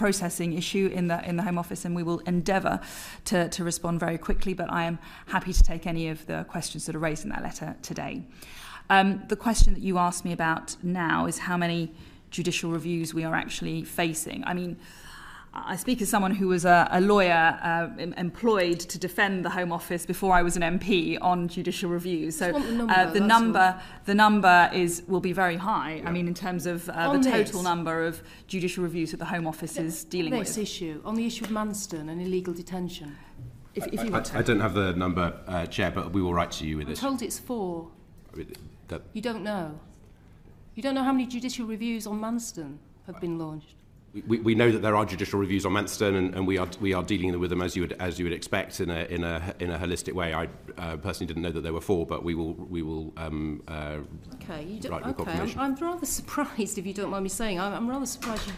processing issue in the in the Home Office, and we will endeavour to, to respond very quickly. But I am happy to take any of the questions that are raised in that letter today. Um, the question that you asked me about now is how many judicial reviews we are actually facing. I mean. I speak as someone who was a, a lawyer uh, employed to defend the Home Office before I was an MP on judicial reviews. So the number, uh, the number, the number is will be very high. Yeah. I mean, in terms of uh, the total this, number of judicial reviews that the Home Office is dealing this with. This issue on the issue of Manston and illegal detention. If, if you I, I, I don't have the number, uh, Chair, but we will write to you with I'm this. told it's four. That you don't know. You don't know how many judicial reviews on Manston have been launched. we, we know that there are judicial reviews on Manston, and, and we are we are dealing with them as you would as you would expect in a in a in a holistic way. I uh, personally didn't know that there were four, but we will we will. Um, uh, okay, you do, okay. I'm, I'm rather surprised if you don't mind me saying. I'm, I'm rather surprised you